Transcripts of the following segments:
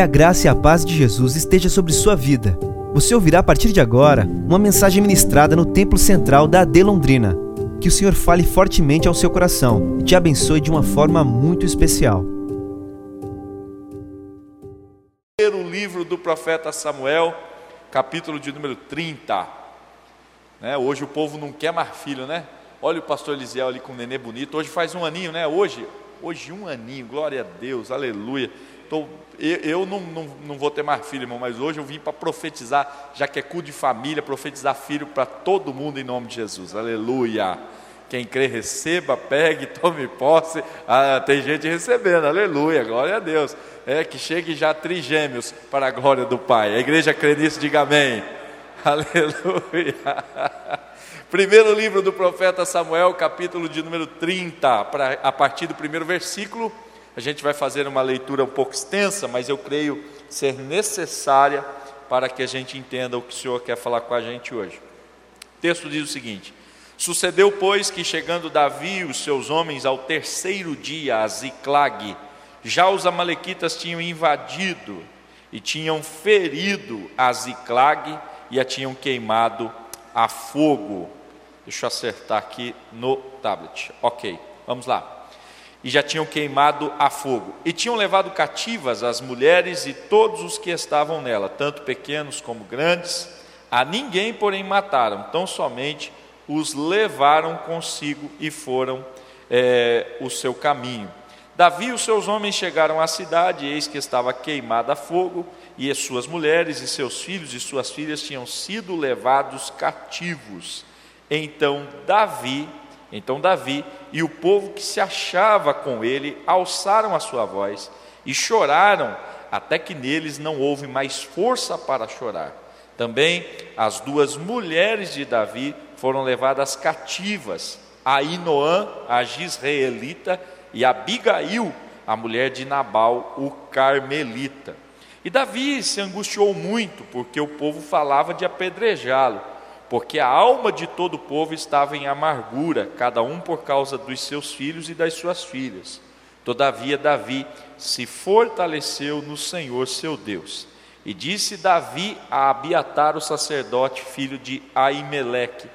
Que a graça e a paz de Jesus esteja sobre sua vida. Você ouvirá a partir de agora uma mensagem ministrada no Templo Central da AD Londrina. Que o Senhor fale fortemente ao seu coração e te abençoe de uma forma muito especial. O livro do profeta Samuel, capítulo de número 30. Né? Hoje o povo não quer mais filho, né? Olha o pastor Elisiel ali com o nenê bonito. Hoje faz um aninho, né? Hoje, hoje um aninho, glória a Deus, aleluia. Tô, eu, eu não, não, não, vou ter mais filho, irmão, mas hoje eu vim para profetizar, já que é culto de família, profetizar filho para todo mundo em nome de Jesus, aleluia. Quem crê, receba, pegue, tome posse. Ah, tem gente recebendo, aleluia, glória a Deus. É que chegue já trigêmeos para a glória do Pai. A igreja crê nisso, diga amém. Aleluia. Primeiro livro do profeta Samuel, capítulo de número 30, pra, a partir do primeiro versículo. A gente vai fazer uma leitura um pouco extensa, mas eu creio ser necessária para que a gente entenda o que o Senhor quer falar com a gente hoje. O texto diz o seguinte: Sucedeu, pois, que chegando Davi e os seus homens ao terceiro dia a Ziclag, já os amalequitas tinham invadido e tinham ferido a Ziclag e a tinham queimado a fogo. Deixa eu acertar aqui no tablet. Ok, vamos lá. E já tinham queimado a fogo. E tinham levado cativas as mulheres e todos os que estavam nela, tanto pequenos como grandes. A ninguém, porém, mataram, tão somente os levaram consigo e foram é, o seu caminho. Davi e os seus homens chegaram à cidade, eis que estava queimada a fogo, e as suas mulheres e seus filhos e suas filhas tinham sido levados cativos. Então Davi, então Davi e o povo que se achava com ele alçaram a sua voz e choraram, até que neles não houve mais força para chorar. Também as duas mulheres de Davi foram levadas cativas, a Inoã, a Gisraelita, e Abigail, a mulher de Nabal, o Carmelita. E Davi se angustiou muito, porque o povo falava de apedrejá-lo porque a alma de todo o povo estava em amargura, cada um por causa dos seus filhos e das suas filhas. Todavia, Davi se fortaleceu no Senhor seu Deus. E disse Davi a Abiatar, o sacerdote, filho de Aimeleque: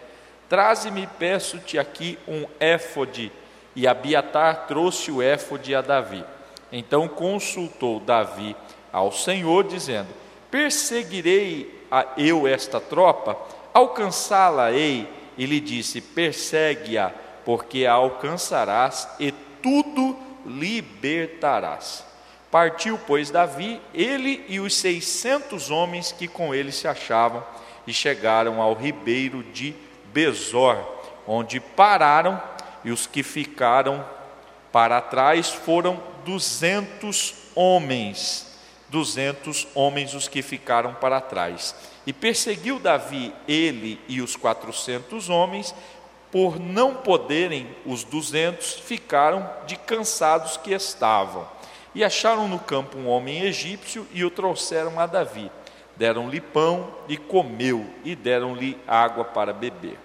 Traze-me, peço-te aqui um éfode. E Abiatar trouxe o éfode a Davi. Então consultou Davi ao Senhor, dizendo: Perseguirei eu esta tropa? Alcançá-la-ei, e lhe disse: Persegue-a, porque a alcançarás e tudo libertarás. Partiu, pois, Davi, ele e os seiscentos homens que com ele se achavam, e chegaram ao ribeiro de Bezor, onde pararam, e os que ficaram para trás foram duzentos homens. Duzentos homens os que ficaram para trás. E perseguiu Davi ele e os quatrocentos homens, por não poderem os duzentos, ficaram de cansados que estavam. E acharam no campo um homem egípcio e o trouxeram a Davi. Deram-lhe pão e comeu, e deram-lhe água para beber.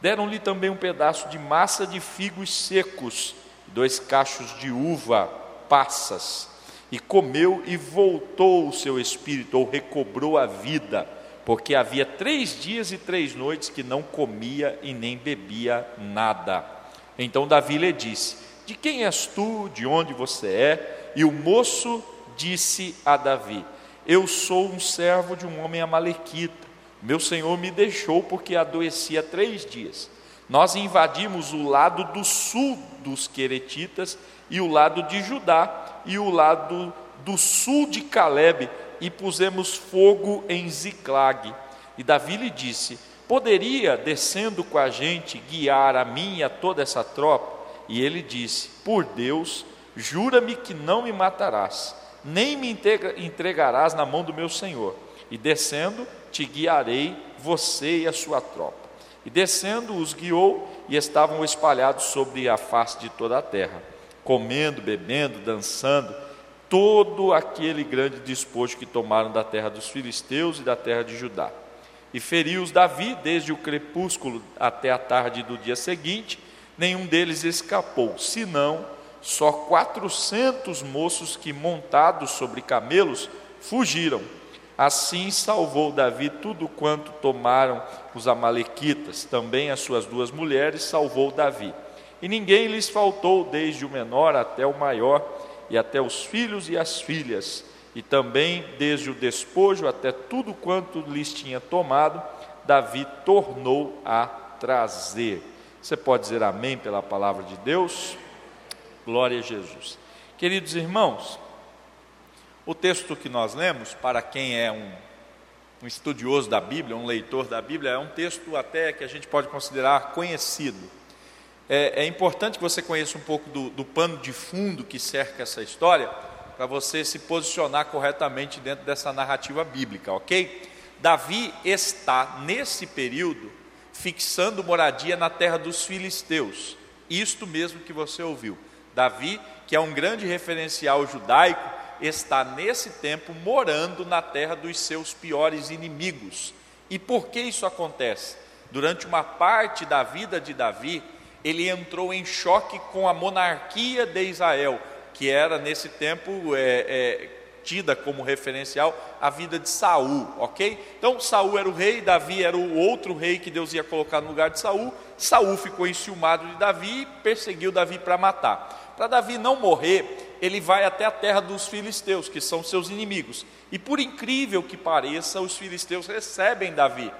Deram-lhe também um pedaço de massa de figos secos, dois cachos de uva passas. E comeu e voltou o seu espírito, ou recobrou a vida porque havia três dias e três noites que não comia e nem bebia nada. Então Davi lhe disse: De quem és tu? De onde você é? E o moço disse a Davi: Eu sou um servo de um homem amalequita. Meu senhor me deixou porque adoecia três dias. Nós invadimos o lado do sul dos Queretitas e o lado de Judá e o lado do sul de Caleb e pusemos fogo em Ziclag. E Davi lhe disse: Poderia, descendo com a gente, guiar a mim e a toda essa tropa? E ele disse: Por Deus, jura-me que não me matarás, nem me entregarás na mão do meu senhor. E descendo, te guiarei, você e a sua tropa. E descendo, os guiou e estavam espalhados sobre a face de toda a terra, comendo, bebendo, dançando todo aquele grande despojo que tomaram da terra dos filisteus e da terra de Judá. E feriu-os Davi desde o crepúsculo até a tarde do dia seguinte, nenhum deles escapou, senão só quatrocentos moços que, montados sobre camelos, fugiram. Assim salvou Davi tudo quanto tomaram os Amalequitas, também as suas duas mulheres salvou Davi. E ninguém lhes faltou, desde o menor até o maior, e até os filhos e as filhas, e também desde o despojo até tudo quanto lhes tinha tomado, Davi tornou a trazer. Você pode dizer amém pela palavra de Deus? Glória a Jesus. Queridos irmãos, o texto que nós lemos, para quem é um, um estudioso da Bíblia, um leitor da Bíblia, é um texto até que a gente pode considerar conhecido. É, é importante que você conheça um pouco do, do pano de fundo que cerca essa história, para você se posicionar corretamente dentro dessa narrativa bíblica, ok? Davi está, nesse período, fixando moradia na terra dos filisteus. Isto mesmo que você ouviu. Davi, que é um grande referencial judaico, está nesse tempo morando na terra dos seus piores inimigos. E por que isso acontece? Durante uma parte da vida de Davi, ele entrou em choque com a monarquia de Israel, que era nesse tempo é, é, tida como referencial a vida de Saul, ok? Então Saul era o rei, Davi era o outro rei que Deus ia colocar no lugar de Saul. Saul ficou enciumado de Davi e perseguiu Davi para matar. Para Davi não morrer, ele vai até a terra dos filisteus, que são seus inimigos. E por incrível que pareça, os filisteus recebem Davi.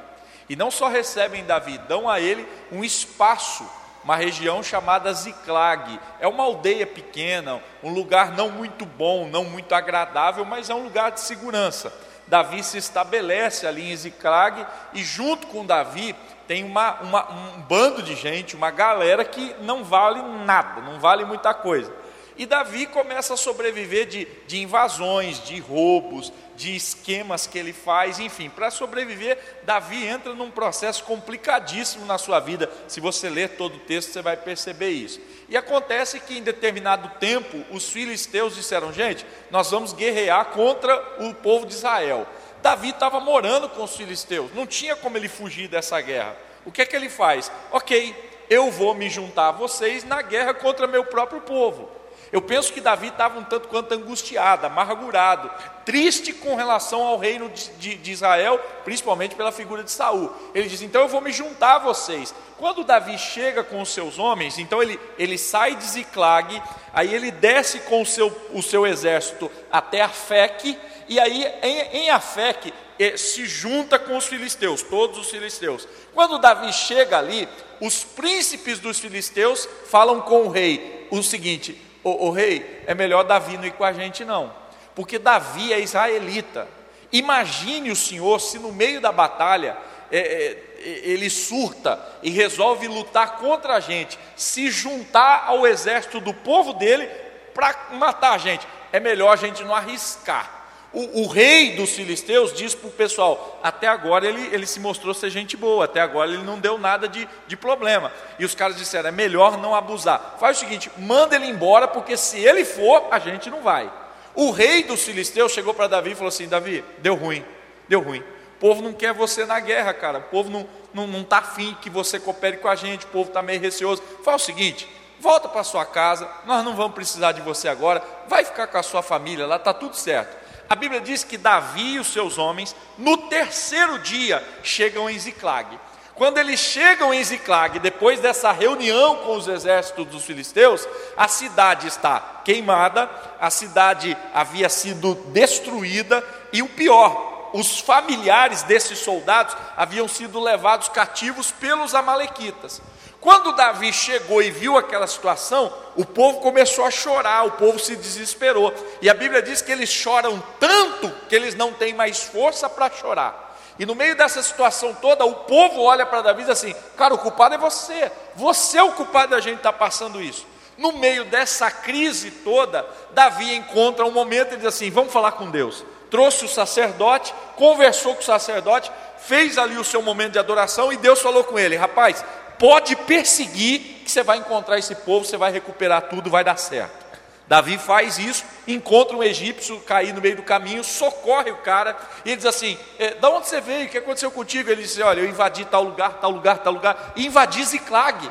E não só recebem Davi, dão a ele um espaço, uma região chamada Ziclag. É uma aldeia pequena, um lugar não muito bom, não muito agradável, mas é um lugar de segurança. Davi se estabelece ali em Ziclag e junto com Davi tem uma, uma, um bando de gente, uma galera que não vale nada, não vale muita coisa. E Davi começa a sobreviver de, de invasões, de roubos, de esquemas que ele faz, enfim, para sobreviver, Davi entra num processo complicadíssimo na sua vida. Se você ler todo o texto, você vai perceber isso. E acontece que em determinado tempo, os filisteus disseram: gente, nós vamos guerrear contra o povo de Israel. Davi estava morando com os filisteus, não tinha como ele fugir dessa guerra. O que é que ele faz? Ok, eu vou me juntar a vocês na guerra contra meu próprio povo. Eu penso que Davi estava um tanto quanto angustiado, amargurado, triste com relação ao reino de, de, de, Israel, principalmente pela figura de Saul. Ele diz: Então eu vou me juntar a vocês. Quando Davi chega com os seus homens, então ele, ele sai de Ziclag, aí ele desce com o seu, o seu exército até Afec, e aí em, em Afec eh, se junta com os filisteus, todos os filisteus. Quando Davi chega ali, os príncipes dos filisteus falam com o rei o seguinte: o rei, é melhor Davi não ir com a gente, não, porque Davi é israelita. Imagine o senhor se no meio da batalha é, é, ele surta e resolve lutar contra a gente, se juntar ao exército do povo dele para matar a gente. É melhor a gente não arriscar. O, o, rei dos filisteus diz para o pessoal: até agora ele, ele se mostrou ser gente boa, até agora ele não deu nada de, de problema. E os caras disseram: é melhor não abusar. Faz o seguinte: manda ele embora, porque se ele for, a gente não vai. O rei dos filisteus chegou para Davi e falou assim: Davi, deu ruim, deu ruim. O povo não quer você na guerra, cara. O povo não está não, não tá afim que você coopere com a gente, o povo está meio receoso. Faz o seguinte: volta para sua casa, nós não vamos precisar de você agora, vai ficar com a sua família lá, está tudo certo. A Bíblia diz que Davi e os seus homens, no terceiro dia, chegam em Ziclag. Quando eles chegam em Ziclag, depois dessa reunião com os exércitos dos filisteus, a cidade está queimada, a cidade havia sido destruída, e o pior, os familiares desses soldados haviam sido levados cativos pelos Amalequitas. Quando Davi chegou e viu aquela situação, o povo começou a chorar, o povo se desesperou. E a Bíblia diz que eles choram tanto que eles não têm mais força para chorar. E no meio dessa situação toda, o povo olha para Davi e diz assim: Cara, o culpado é você, você é o culpado da gente estar tá passando isso. No meio dessa crise toda, Davi encontra um momento e diz assim: Vamos falar com Deus. Trouxe o sacerdote, conversou com o sacerdote, fez ali o seu momento de adoração e Deus falou com ele: Rapaz, pode perseguir, que você vai encontrar esse povo, você vai recuperar tudo, vai dar certo. Davi faz isso, encontra um egípcio cair no meio do caminho, socorre o cara, e ele diz assim: é, Da onde você veio? O que aconteceu contigo? Ele disse: Olha, eu invadi tal lugar, tal lugar, tal lugar, e invadi Ziclag.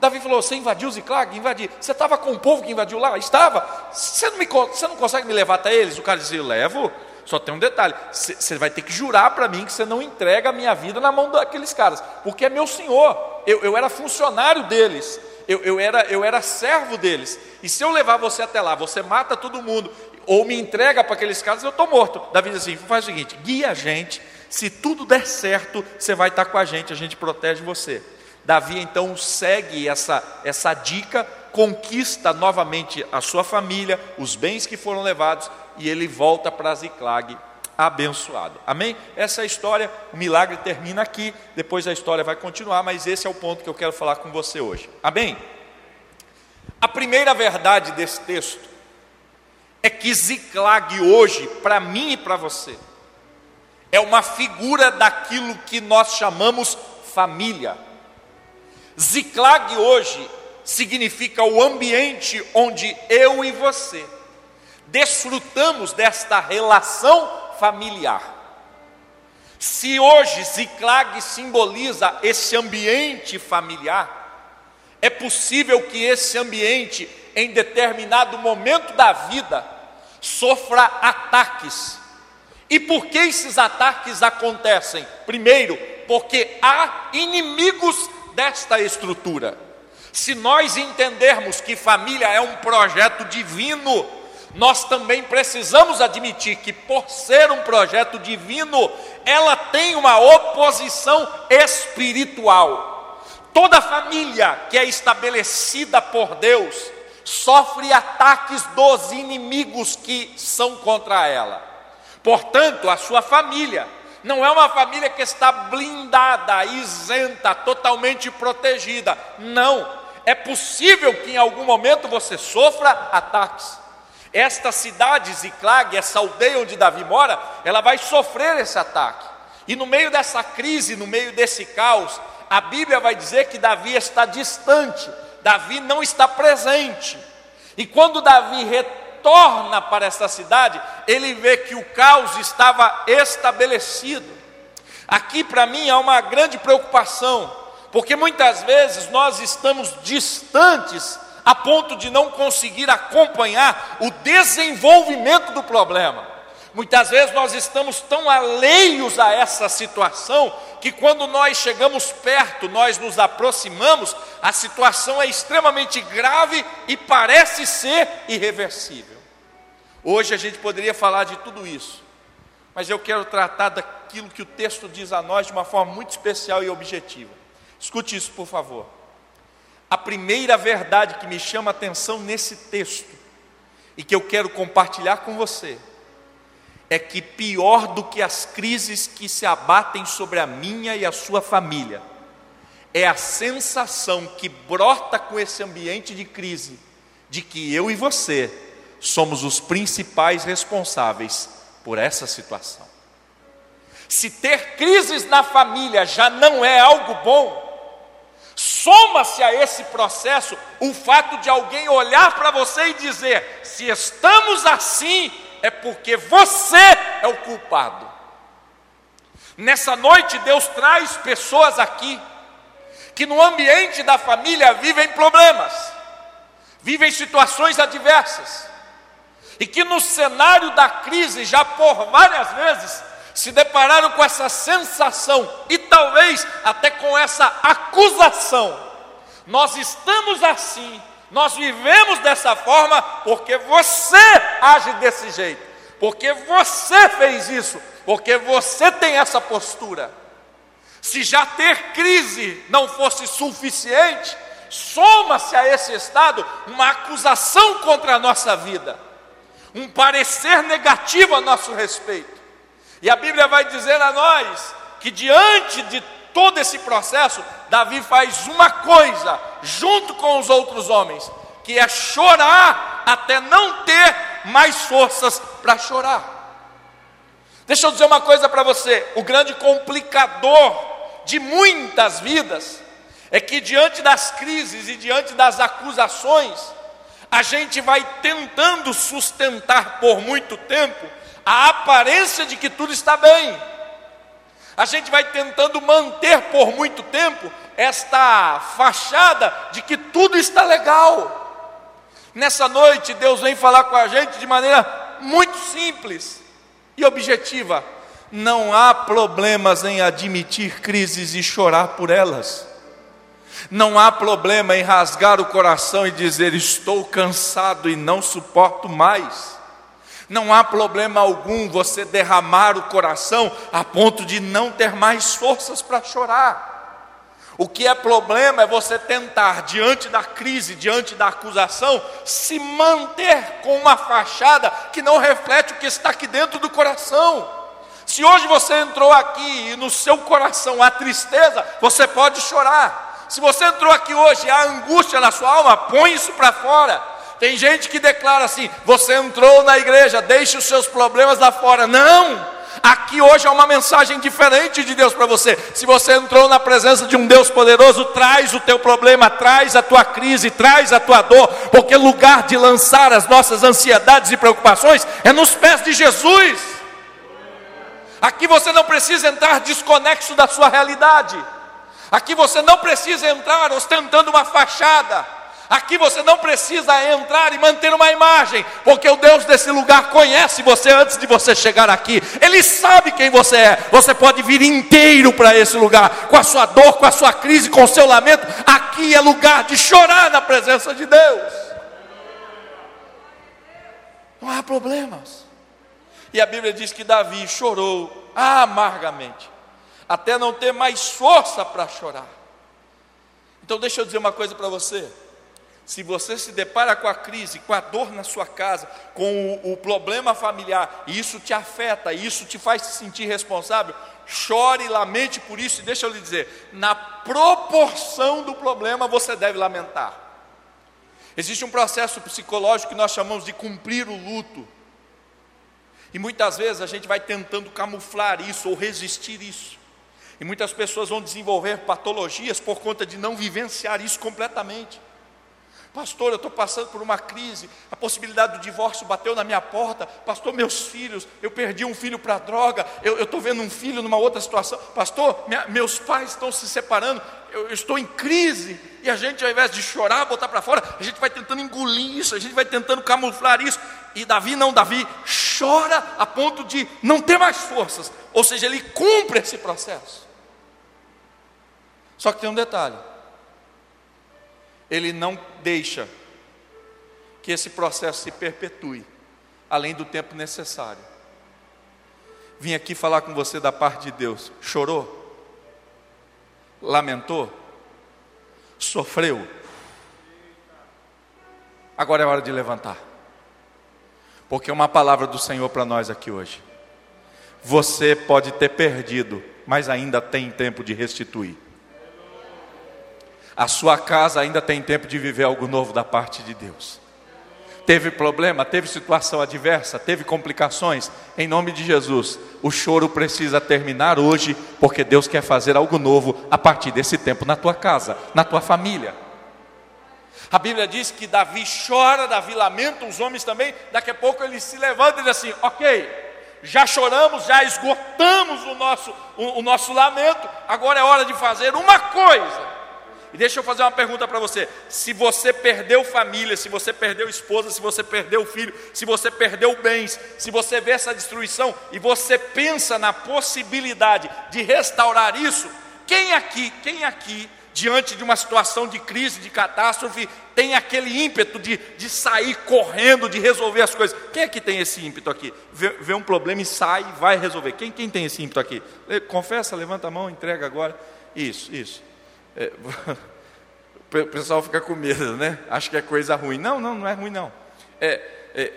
Davi falou: Você invadiu Ziclag? Invadi. Você estava com o povo que invadiu lá? Estava. Você não, me, você não consegue me levar até eles? O cara dizia: Levo. Só tem um detalhe: você vai ter que jurar para mim que você não entrega a minha vida na mão daqueles caras, porque é meu senhor, eu, eu era funcionário deles, eu, eu, era, eu era servo deles, e se eu levar você até lá, você mata todo mundo, ou me entrega para aqueles caras, eu estou morto. Davi diz assim: faz o seguinte, guia a gente, se tudo der certo, você vai estar com a gente, a gente protege você. Davi então segue essa, essa dica, conquista novamente a sua família, os bens que foram levados, e ele volta para Ziclag abençoado. Amém? Essa é a história, o milagre termina aqui, depois a história vai continuar, mas esse é o ponto que eu quero falar com você hoje. Amém? A primeira verdade desse texto é que Ziclag hoje, para mim e para você, é uma figura daquilo que nós chamamos família. Ziclag hoje significa o ambiente onde eu e você desfrutamos desta relação familiar. Se hoje Ziclag simboliza esse ambiente familiar, é possível que esse ambiente, em determinado momento da vida, sofra ataques. E por que esses ataques acontecem? Primeiro, porque há inimigos desta estrutura. Se nós entendermos que família é um projeto divino, nós também precisamos admitir que, por ser um projeto divino, ela tem uma oposição espiritual. Toda família que é estabelecida por Deus sofre ataques dos inimigos que são contra ela. Portanto, a sua família não é uma família que está blindada, isenta, totalmente protegida. Não. É possível que em algum momento você sofra ataques. Esta cidade, Ziclag, essa aldeia onde Davi mora, ela vai sofrer esse ataque. E no meio dessa crise, no meio desse caos, a Bíblia vai dizer que Davi está distante, Davi não está presente. E quando Davi retorna para essa cidade, ele vê que o caos estava estabelecido. Aqui para mim há uma grande preocupação, porque muitas vezes nós estamos distantes a ponto de não conseguir acompanhar o desenvolvimento do problema. Muitas vezes nós estamos tão alheios a essa situação que quando nós chegamos perto, nós nos aproximamos, a situação é extremamente grave e parece ser irreversível. Hoje a gente poderia falar de tudo isso, mas eu quero tratar daquilo que o texto diz a nós de uma forma muito especial e objetiva. Escute isso, por favor. A primeira verdade que me chama a atenção nesse texto e que eu quero compartilhar com você é que pior do que as crises que se abatem sobre a minha e a sua família é a sensação que brota com esse ambiente de crise de que eu e você somos os principais responsáveis por essa situação. Se ter crises na família já não é algo bom, Soma-se a esse processo o fato de alguém olhar para você e dizer: se estamos assim, é porque você é o culpado. Nessa noite, Deus traz pessoas aqui que no ambiente da família vivem problemas, vivem situações adversas, e que no cenário da crise, já por várias vezes, se depararam com essa sensação e talvez até com essa acusação. Nós estamos assim, nós vivemos dessa forma porque você age desse jeito, porque você fez isso, porque você tem essa postura. Se já ter crise não fosse suficiente, soma-se a esse estado uma acusação contra a nossa vida, um parecer negativo a nosso respeito. E a Bíblia vai dizer a nós que diante de todo esse processo, Davi faz uma coisa junto com os outros homens, que é chorar até não ter mais forças para chorar. Deixa eu dizer uma coisa para você: o grande complicador de muitas vidas é que diante das crises e diante das acusações, a gente vai tentando sustentar por muito tempo a aparência de que tudo está bem. A gente vai tentando manter por muito tempo esta fachada de que tudo está legal. Nessa noite, Deus vem falar com a gente de maneira muito simples. e objetiva. Não há problemas em admitir crises e chorar por elas. Não há problema em rasgar o coração e dizer: Estou cansado e não suporto mais. Não há problema algum você derramar o coração a ponto de não ter mais forças para chorar. O que é problema é você tentar, diante da crise, diante da acusação, se manter com uma fachada que não reflete o que está aqui dentro do coração. Se hoje você entrou aqui e no seu coração há tristeza, você pode chorar. Se você entrou aqui hoje e há angústia na sua alma, põe isso para fora. Tem gente que declara assim: você entrou na igreja, deixe os seus problemas lá fora. Não! Aqui hoje é uma mensagem diferente de Deus para você. Se você entrou na presença de um Deus poderoso, traz o teu problema, traz a tua crise, traz a tua dor, porque lugar de lançar as nossas ansiedades e preocupações é nos pés de Jesus. Aqui você não precisa entrar desconexo da sua realidade. Aqui você não precisa entrar ostentando uma fachada. Aqui você não precisa entrar e manter uma imagem, porque o Deus desse lugar conhece você antes de você chegar aqui. Ele sabe quem você é. Você pode vir inteiro para esse lugar, com a sua dor, com a sua crise, com o seu lamento. Aqui é lugar de chorar na presença de Deus. Não há problemas. E a Bíblia diz que Davi chorou amargamente, até não ter mais força para chorar. Então deixa eu dizer uma coisa para você. Se você se depara com a crise, com a dor na sua casa, com o, o problema familiar, e isso te afeta, e isso te faz se sentir responsável, chore lamente por isso, e deixa eu lhe dizer, na proporção do problema você deve lamentar. Existe um processo psicológico que nós chamamos de cumprir o luto. E muitas vezes a gente vai tentando camuflar isso ou resistir isso. E muitas pessoas vão desenvolver patologias por conta de não vivenciar isso completamente. Pastor, eu estou passando por uma crise, a possibilidade do divórcio bateu na minha porta. Pastor, meus filhos, eu perdi um filho para droga, eu estou vendo um filho numa outra situação. Pastor, minha, meus pais estão se separando, eu, eu, estou em crise. E a gente, ao invés de chorar, botar para fora, a gente vai tentando engolir isso, a gente vai tentando camuflar isso. E Davi não, Davi chora a ponto de não ter mais forças. Ou seja, ele cumpre esse processo. Só que tem um detalhe ele não deixa que esse processo se perpetue, além do tempo necessário. Vim aqui falar com você da parte de Deus. Chorou? Lamentou? Sofreu? Agora é hora de levantar. Porque é uma palavra do Senhor para nós aqui hoje. Você pode ter perdido, mas ainda tem tempo de restituir. A sua casa ainda tem tempo de viver algo novo da parte de Deus. Teve problema, teve situação adversa, teve complicações, em nome de Jesus, o choro precisa terminar hoje, porque Deus quer fazer algo novo a partir desse tempo na tua casa, na tua família. A Bíblia diz que Davi chora, Davi lamenta, os homens também, daqui a pouco ele se levanta e diz assim: Ok, já choramos, já esgotamos o nosso, o, o nosso lamento, agora é hora de fazer uma coisa e deixa eu fazer uma pergunta para você: se você perdeu família, se você perdeu esposa, se você perdeu filho, se você perdeu bens, se você vê essa destruição e você pensa na possibilidade de restaurar isso, quem aqui, quem aqui, diante de uma situação de crise, de catástrofe, tem aquele ímpeto de, de sair correndo, de resolver as coisas? Quem aqui tem esse ímpeto aqui? Vê, vê um problema e sai vai resolver. Quem, quem tem esse ímpeto aqui? Confessa, levanta a mão, entrega agora. Isso, isso. É, o pessoal fica com medo, né? Acha que é coisa ruim. Não, não, não é ruim não. É, é,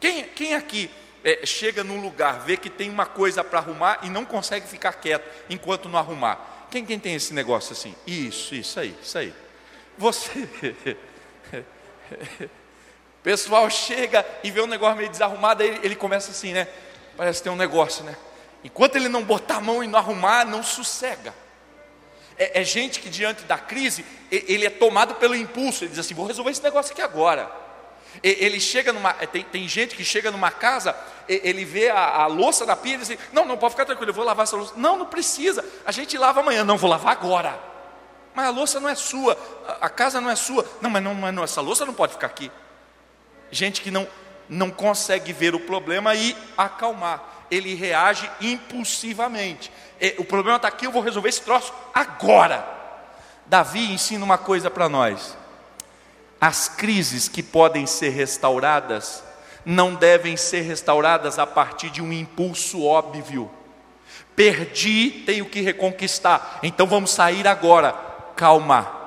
quem, quem aqui é, chega num lugar, vê que tem uma coisa para arrumar e não consegue ficar quieto enquanto não arrumar? Quem, quem tem esse negócio assim? Isso, isso aí, isso aí. Você. Pessoal chega e vê um negócio meio desarrumado, ele, ele começa assim, né? Parece ter um negócio, né? Enquanto ele não botar a mão e não arrumar, não sossega é, é gente que diante da crise, ele é tomado pelo impulso, ele diz assim: vou resolver esse negócio aqui agora. Ele chega numa. É, tem, tem gente que chega numa casa, ele vê a, a louça na pia e diz assim: Não, não, pode ficar tranquilo, eu vou lavar essa louça. Não, não precisa, a gente lava amanhã. Não, vou lavar agora. Mas a louça não é sua, a, a casa não é sua. Não, mas não, mas não, essa louça não pode ficar aqui. Gente que não, não consegue ver o problema e acalmar. Ele reage impulsivamente. O problema está aqui, eu vou resolver esse troço agora. Davi ensina uma coisa para nós: as crises que podem ser restauradas não devem ser restauradas a partir de um impulso óbvio. Perdi, tenho que reconquistar. Então vamos sair agora. Calma.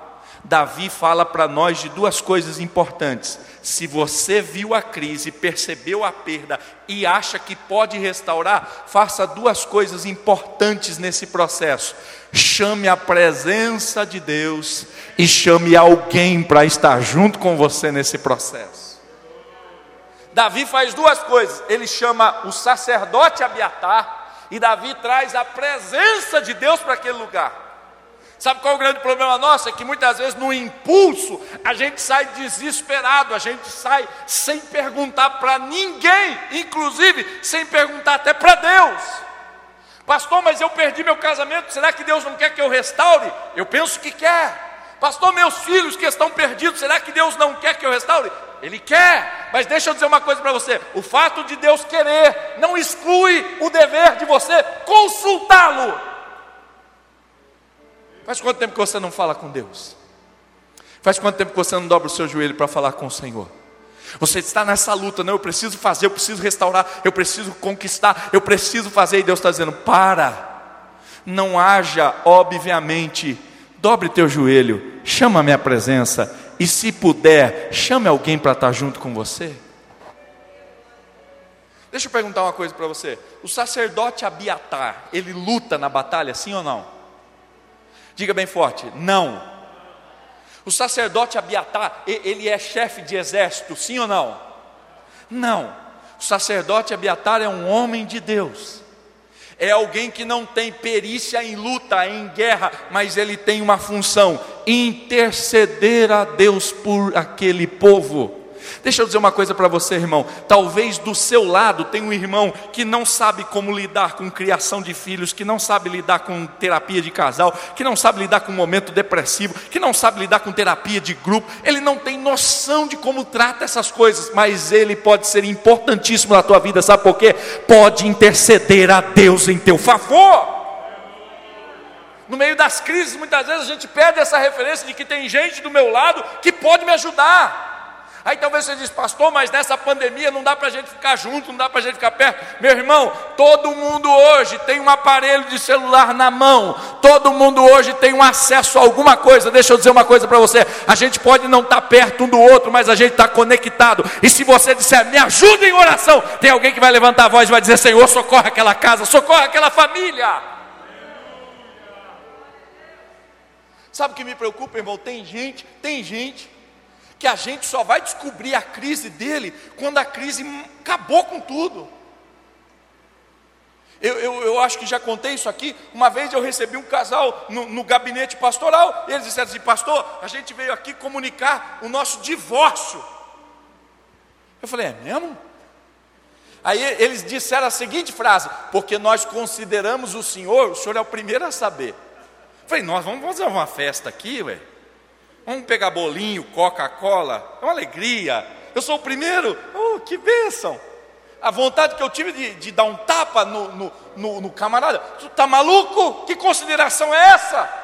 Davi fala para nós de duas coisas importantes. Se você viu a crise, percebeu a perda e acha que pode restaurar, faça duas coisas importantes nesse processo. Chame a presença de Deus e chame alguém para estar junto com você nesse processo. Davi faz duas coisas. Ele chama o sacerdote Abiatar e Davi traz a presença de Deus para aquele lugar. Sabe qual é o grande problema nosso? É que muitas vezes no impulso a gente sai desesperado, a gente sai sem perguntar para ninguém, inclusive sem perguntar até para Deus. Pastor, mas eu perdi meu casamento, será que Deus não quer que eu restaure? Eu penso que quer. Pastor, meus filhos que estão perdidos, será que Deus não quer que eu restaure? Ele quer, mas deixa eu dizer uma coisa para você: o fato de Deus querer não exclui o dever de você consultá-lo. Faz quanto tempo que você não fala com Deus? Faz quanto tempo que você não dobra o seu joelho para falar com o Senhor? Você está nessa luta, não, eu preciso fazer, eu preciso restaurar, eu preciso conquistar, eu preciso fazer, e Deus está dizendo: para, não haja, obviamente, dobre teu joelho, chama a minha presença, e se puder, chame alguém para estar junto com você. Deixa eu perguntar uma coisa para você: o sacerdote Abiatar, ele luta na batalha, sim ou não? Diga bem forte: não. O sacerdote Abiatar, ele é chefe de exército, sim ou não? Não. O sacerdote Abiatar é um homem de Deus. É alguém que não tem perícia em luta, em guerra, mas ele tem uma função: interceder a Deus por aquele povo. Deixa eu dizer uma coisa para você, irmão. Talvez do seu lado tenha um irmão que não sabe como lidar com criação de filhos, que não sabe lidar com terapia de casal, que não sabe lidar com momento depressivo, que não sabe lidar com terapia de grupo. Ele não tem noção de como trata essas coisas, mas ele pode ser importantíssimo na tua vida, sabe por quê? Pode interceder a Deus em teu favor. No meio das crises, muitas vezes a gente perde essa referência de que tem gente do meu lado que pode me ajudar. Aí talvez você diz, pastor, mas nessa pandemia não dá para a gente ficar junto, não dá para a gente ficar perto. Meu irmão, todo mundo hoje tem um aparelho de celular na mão, todo mundo hoje tem um acesso a alguma coisa. Deixa eu dizer uma coisa para você: a gente pode não estar tá perto um do outro, mas a gente está conectado. E se você disser, me ajuda em oração, tem alguém que vai levantar a voz e vai dizer, Senhor, socorre aquela casa, socorre aquela família. Sabe o que me preocupa, irmão? Tem gente, tem gente que a gente só vai descobrir a crise dele quando a crise acabou com tudo. Eu, eu, eu, acho que já contei isso aqui. Uma vez eu recebi um casal no, no gabinete pastoral. Eles disseram assim: Pastor, a gente veio aqui comunicar o nosso divórcio. Eu falei: É mesmo? Aí eles disseram a seguinte frase: Porque nós consideramos o Senhor, o Senhor é o primeiro a saber. Eu falei: Nós vamos fazer uma festa aqui, ué. Vamos pegar bolinho, Coca-Cola, é uma alegria. Eu sou o primeiro, oh, que bênção. A vontade que eu tive de, de dar um tapa no, no, no, no camarada, tu tá maluco? Que consideração é essa?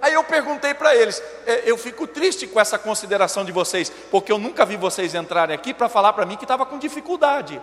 Aí eu perguntei para eles, é, eu fico triste com essa consideração de vocês, porque eu nunca vi vocês entrarem aqui para falar para mim que estava com dificuldade.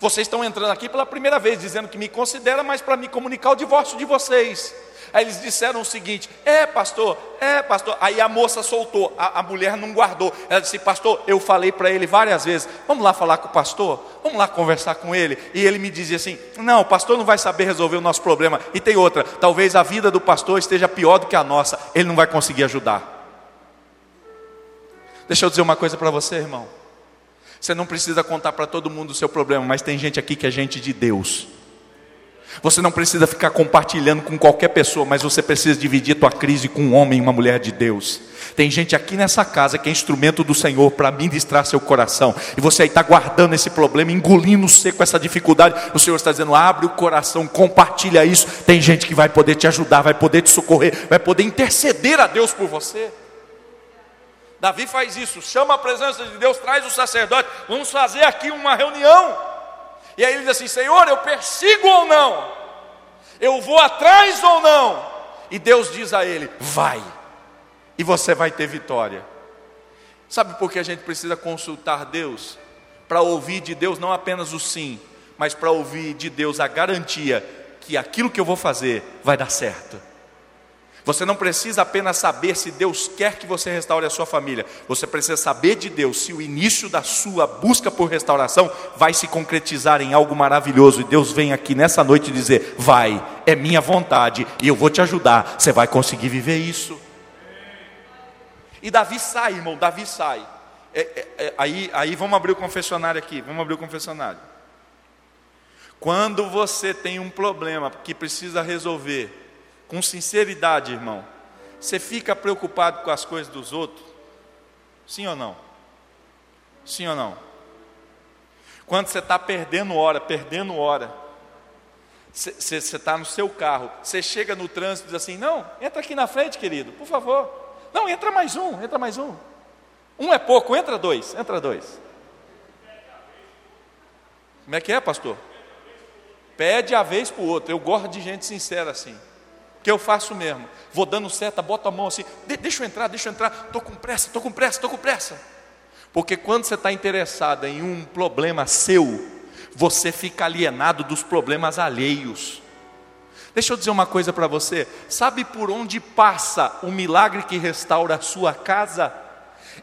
Vocês estão entrando aqui pela primeira vez, dizendo que me considera, mas para me comunicar o divórcio de vocês. Aí eles disseram o seguinte: É, pastor, é, pastor. Aí a moça soltou, a, a mulher não guardou. Ela disse: Pastor, eu falei para ele várias vezes: Vamos lá falar com o pastor, vamos lá conversar com ele. E ele me dizia assim: Não, o pastor não vai saber resolver o nosso problema. E tem outra: talvez a vida do pastor esteja pior do que a nossa, ele não vai conseguir ajudar. Deixa eu dizer uma coisa para você, irmão. Você não precisa contar para todo mundo o seu problema, mas tem gente aqui que é gente de Deus. Você não precisa ficar compartilhando com qualquer pessoa, mas você precisa dividir tua crise com um homem e uma mulher de Deus. Tem gente aqui nessa casa que é instrumento do Senhor para ministrar seu coração. E você aí está guardando esse problema, engolindo seco essa dificuldade. O Senhor está dizendo: abre o coração, compartilha isso. Tem gente que vai poder te ajudar, vai poder te socorrer, vai poder interceder a Deus por você. Davi faz isso, chama a presença de Deus, traz o sacerdote, vamos fazer aqui uma reunião. E aí ele diz assim: Senhor, eu persigo ou não? Eu vou atrás ou não? E Deus diz a ele: Vai, e você vai ter vitória. Sabe por que a gente precisa consultar Deus? Para ouvir de Deus não apenas o sim, mas para ouvir de Deus a garantia que aquilo que eu vou fazer vai dar certo. Você não precisa apenas saber se Deus quer que você restaure a sua família. Você precisa saber de Deus se o início da sua busca por restauração vai se concretizar em algo maravilhoso. E Deus vem aqui nessa noite dizer: Vai, é minha vontade e eu vou te ajudar. Você vai conseguir viver isso. E Davi sai, irmão, Davi sai. É, é, é, aí, aí vamos abrir o confessionário aqui. Vamos abrir o confessionário. Quando você tem um problema que precisa resolver, com sinceridade, irmão, você fica preocupado com as coisas dos outros? Sim ou não? Sim ou não? Quando você está perdendo hora, perdendo hora, você está no seu carro, você chega no trânsito e diz assim: Não, entra aqui na frente, querido, por favor. Não, entra mais um, entra mais um. Um é pouco, entra dois, entra dois. Como é que é, pastor? Pede a vez para o outro. Eu gosto de gente sincera assim que eu faço mesmo. Vou dando seta, boto a mão assim, de, deixa eu entrar, deixa eu entrar, estou com pressa, estou com pressa, estou com pressa. Porque quando você está interessado em um problema seu, você fica alienado dos problemas alheios. Deixa eu dizer uma coisa para você: sabe por onde passa o milagre que restaura a sua casa?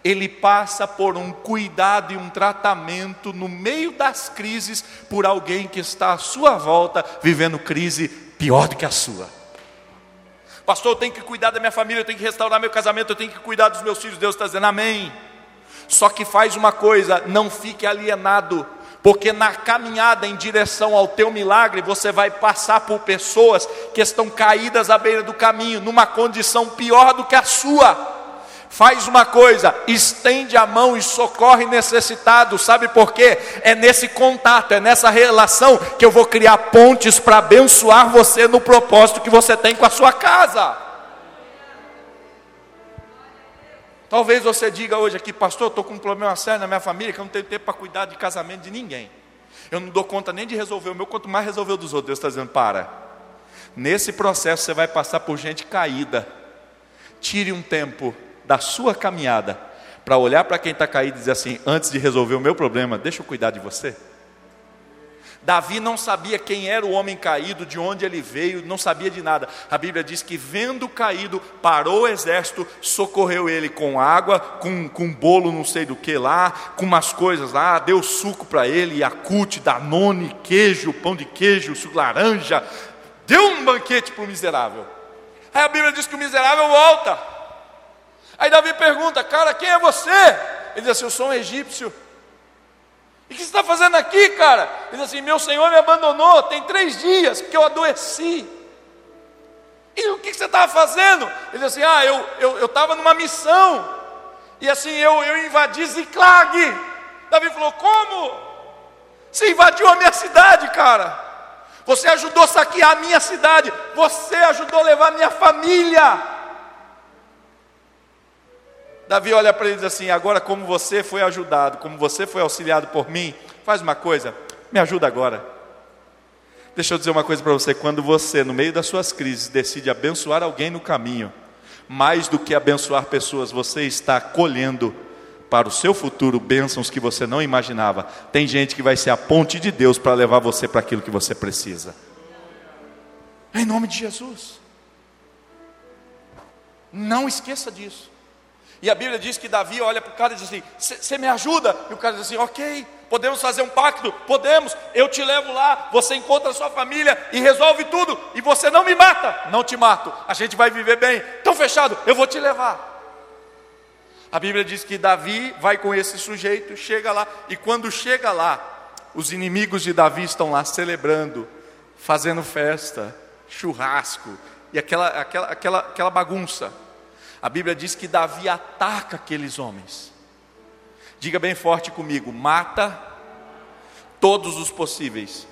Ele passa por um cuidado e um tratamento no meio das crises por alguém que está à sua volta vivendo crise pior do que a sua. Pastor, eu tenho que cuidar da minha família, eu tenho que restaurar meu casamento, eu tenho que cuidar dos meus filhos. Deus está dizendo amém. Só que faz uma coisa, não fique alienado, porque na caminhada em direção ao teu milagre, você vai passar por pessoas que estão caídas à beira do caminho, numa condição pior do que a sua faz uma coisa, estende a mão e socorre necessitado, sabe por quê? É nesse contato, é nessa relação que eu vou criar pontes para abençoar você no propósito que você tem com a sua casa. Talvez você diga hoje aqui, pastor, estou com um problema sério na minha família, que eu não tenho tempo para cuidar de casamento de ninguém. Eu não dou conta nem de resolver o meu, quanto mais resolver o dos outros. Deus está dizendo, para. Nesse processo você vai passar por gente caída. Tire um tempo da sua caminhada para olhar para quem está caído e dizer assim: antes de resolver o meu problema, deixa eu cuidar de você. Davi não sabia quem era o homem caído, de onde ele veio, não sabia de nada. A Bíblia diz que, vendo caído, parou o exército, socorreu ele com água, com, com bolo não sei do que lá, com umas coisas lá, deu suco para ele, Yakut, Danone, queijo, pão de queijo, suco laranja, deu um banquete para o miserável. Aí a Bíblia diz que o miserável volta. Aí Davi pergunta, cara, quem é você? Ele diz assim, eu sou um egípcio. E o que você está fazendo aqui, cara? Ele diz assim, meu senhor me abandonou, tem três dias, porque eu adoeci. E o que você estava fazendo? Ele diz assim, ah, eu estava eu, eu numa missão. E assim, eu, eu invadi Ziclag. Davi falou, como? Você invadiu a minha cidade, cara. Você ajudou a saquear a minha cidade. Você ajudou a levar a minha família. Davi olha para ele e diz assim: Agora, como você foi ajudado, como você foi auxiliado por mim, faz uma coisa, me ajuda agora. Deixa eu dizer uma coisa para você: quando você, no meio das suas crises, decide abençoar alguém no caminho, mais do que abençoar pessoas, você está colhendo para o seu futuro bênçãos que você não imaginava. Tem gente que vai ser a ponte de Deus para levar você para aquilo que você precisa. Em nome de Jesus. Não esqueça disso. E a Bíblia diz que Davi olha para o cara e diz assim: Você me ajuda? E o cara diz assim: Ok, podemos fazer um pacto? Podemos, eu te levo lá, você encontra a sua família e resolve tudo, e você não me mata, não te mato, a gente vai viver bem. Então fechado, eu vou te levar. A Bíblia diz que Davi vai com esse sujeito, chega lá, e quando chega lá, os inimigos de Davi estão lá celebrando, fazendo festa, churrasco, e aquela, aquela, aquela, aquela bagunça. A Bíblia diz que Davi ataca aqueles homens. Diga bem forte comigo: mata todos os possíveis.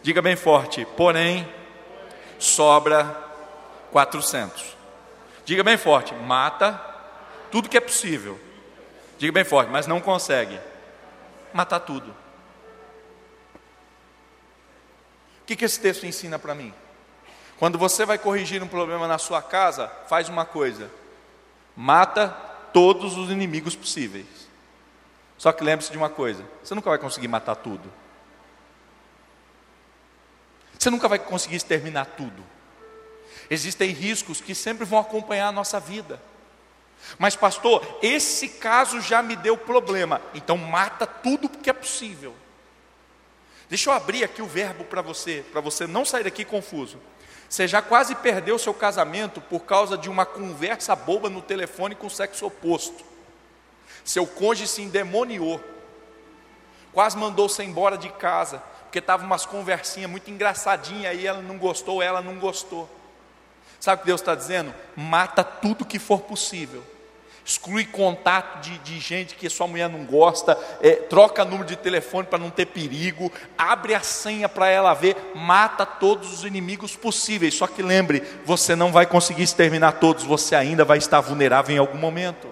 Diga bem forte, porém, sobra 400. Diga bem forte: mata tudo que é possível. Diga bem forte, mas não consegue matar tudo. O que, que esse texto ensina para mim? Quando você vai corrigir um problema na sua casa, faz uma coisa: mata todos os inimigos possíveis. Só que lembre-se de uma coisa: você nunca vai conseguir matar tudo. Você nunca vai conseguir exterminar tudo. Existem riscos que sempre vão acompanhar a nossa vida. Mas, pastor, esse caso já me deu problema. Então, mata tudo que é possível. Deixa eu abrir aqui o verbo para você, para você não sair daqui confuso. Você já quase perdeu seu casamento por causa de uma conversa boba no telefone com o sexo oposto. Seu cônjuge se endemoniou. Quase mandou você embora de casa, porque estava umas conversinhas muito engraçadinhas aí, ela não gostou, ela não gostou. Sabe o que Deus está dizendo? Mata tudo que for possível. Exclui contato de, de gente que sua mulher não gosta, é, troca número de telefone para não ter perigo, abre a senha para ela ver, mata todos os inimigos possíveis. Só que lembre, você não vai conseguir exterminar todos, você ainda vai estar vulnerável em algum momento.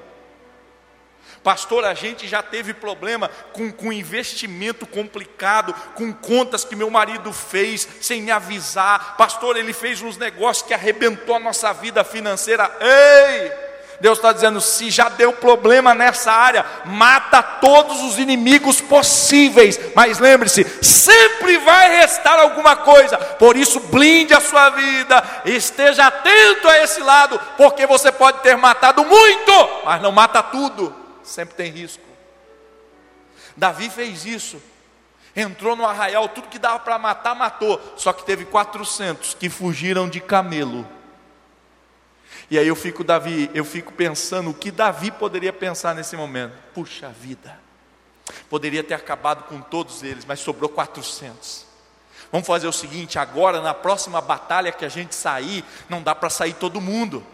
Pastor, a gente já teve problema com, com investimento complicado, com contas que meu marido fez sem me avisar. Pastor, ele fez uns negócios que arrebentou a nossa vida financeira. Ei! Deus está dizendo: se já deu problema nessa área, mata todos os inimigos possíveis. Mas lembre-se, sempre vai restar alguma coisa. Por isso, blinde a sua vida, esteja atento a esse lado, porque você pode ter matado muito, mas não mata tudo sempre tem risco. Davi fez isso. Entrou no arraial, tudo que dava para matar, matou. Só que teve 400 que fugiram de camelo. E aí eu fico, Davi, eu fico pensando o que Davi poderia pensar nesse momento. Puxa vida. Poderia ter acabado com todos eles, mas sobrou 400. Vamos fazer o seguinte, agora na próxima batalha que a gente sair, não dá para sair todo mundo.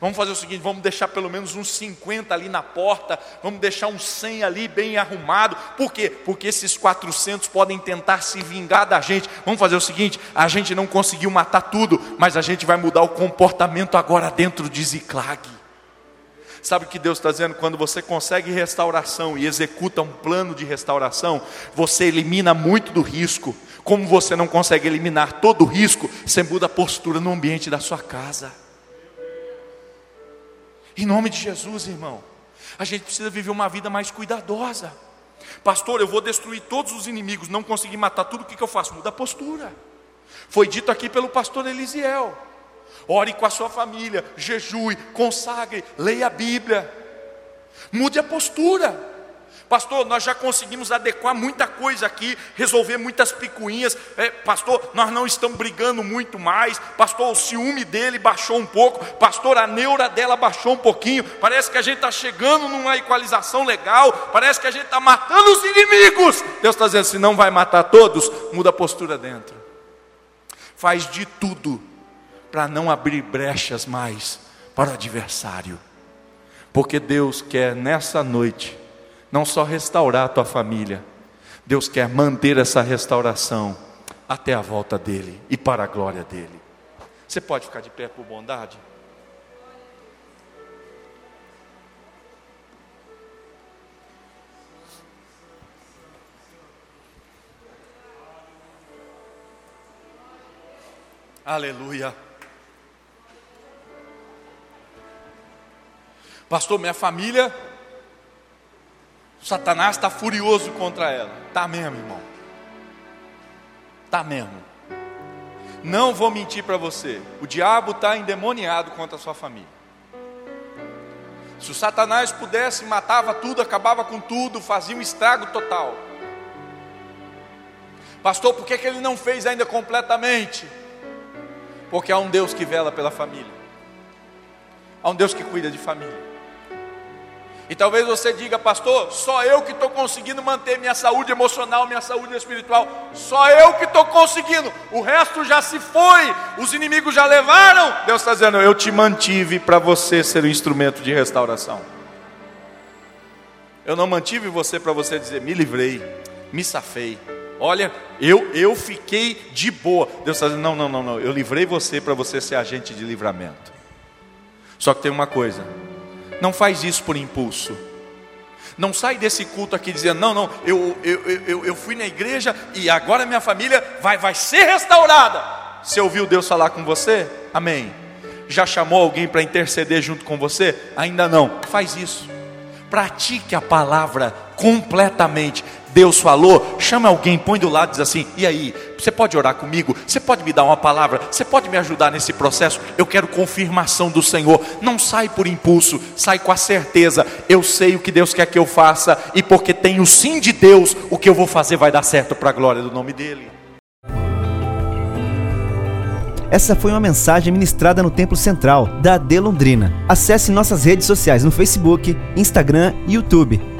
Vamos fazer o seguinte: vamos deixar pelo menos uns 50 ali na porta, vamos deixar uns 100 ali bem arrumado. Por quê? Porque esses 400 podem tentar se vingar da gente. Vamos fazer o seguinte: a gente não conseguiu matar tudo, mas a gente vai mudar o comportamento agora dentro de Ziclag. Sabe o que Deus está dizendo? Quando você consegue restauração e executa um plano de restauração, você elimina muito do risco. Como você não consegue eliminar todo o risco, você muda a postura no ambiente da sua casa. Em nome de Jesus, irmão. A gente precisa viver uma vida mais cuidadosa. Pastor, eu vou destruir todos os inimigos, não consegui matar tudo, o que, que eu faço? Muda a postura. Foi dito aqui pelo pastor Elisiel. Ore com a sua família, jejue, consagre, leia a Bíblia. Mude a postura. Pastor, nós já conseguimos adequar muita coisa aqui, resolver muitas picuinhas. É, pastor, nós não estamos brigando muito mais. Pastor, o ciúme dele baixou um pouco. Pastor, a neura dela baixou um pouquinho. Parece que a gente está chegando numa equalização legal. Parece que a gente está matando os inimigos. Deus está dizendo: se não vai matar todos, muda a postura dentro. Faz de tudo para não abrir brechas mais para o adversário. Porque Deus quer nessa noite não só restaurar a tua família, Deus quer manter essa restauração até a volta dele e para a glória dele. Você pode ficar de pé por bondade? Aleluia. Pastor, minha família Satanás está furioso contra ela. Está mesmo, irmão. Está mesmo. Não vou mentir para você. O diabo está endemoniado contra a sua família. Se o Satanás pudesse, matava tudo, acabava com tudo, fazia um estrago total. Pastor, por que, que ele não fez ainda completamente? Porque há um Deus que vela pela família. Há um Deus que cuida de família. E talvez você diga, pastor, só eu que estou conseguindo manter minha saúde emocional, minha saúde espiritual, só eu que estou conseguindo, o resto já se foi, os inimigos já levaram. Deus está dizendo, eu te mantive para você ser o instrumento de restauração. Eu não mantive você para você dizer, me livrei, me safei. Olha, eu, eu fiquei de boa. Deus está dizendo, não, não, não, não, eu livrei você para você ser agente de livramento. Só que tem uma coisa, Não faz isso por impulso. Não sai desse culto aqui dizendo, não, não, eu, eu, eu, eu fui na igreja e agora minha família vai, vai ser restaurada. Você ouviu Deus falar com você? Amém. Já chamou alguém para interceder junto com você? Ainda não. Faz isso. Pratique a palavra completamente. Deus falou, chama alguém, põe do lado e diz assim: e aí, você pode orar comigo? Você pode me dar uma palavra? Você pode me ajudar nesse processo? Eu quero confirmação do Senhor. Não sai por impulso, sai com a certeza. Eu sei o que Deus quer que eu faça, e porque tenho sim de Deus, o que eu vou fazer vai dar certo para a glória do nome dEle. Essa foi uma mensagem ministrada no Templo Central da AD Londrina. Acesse nossas redes sociais no Facebook, Instagram e YouTube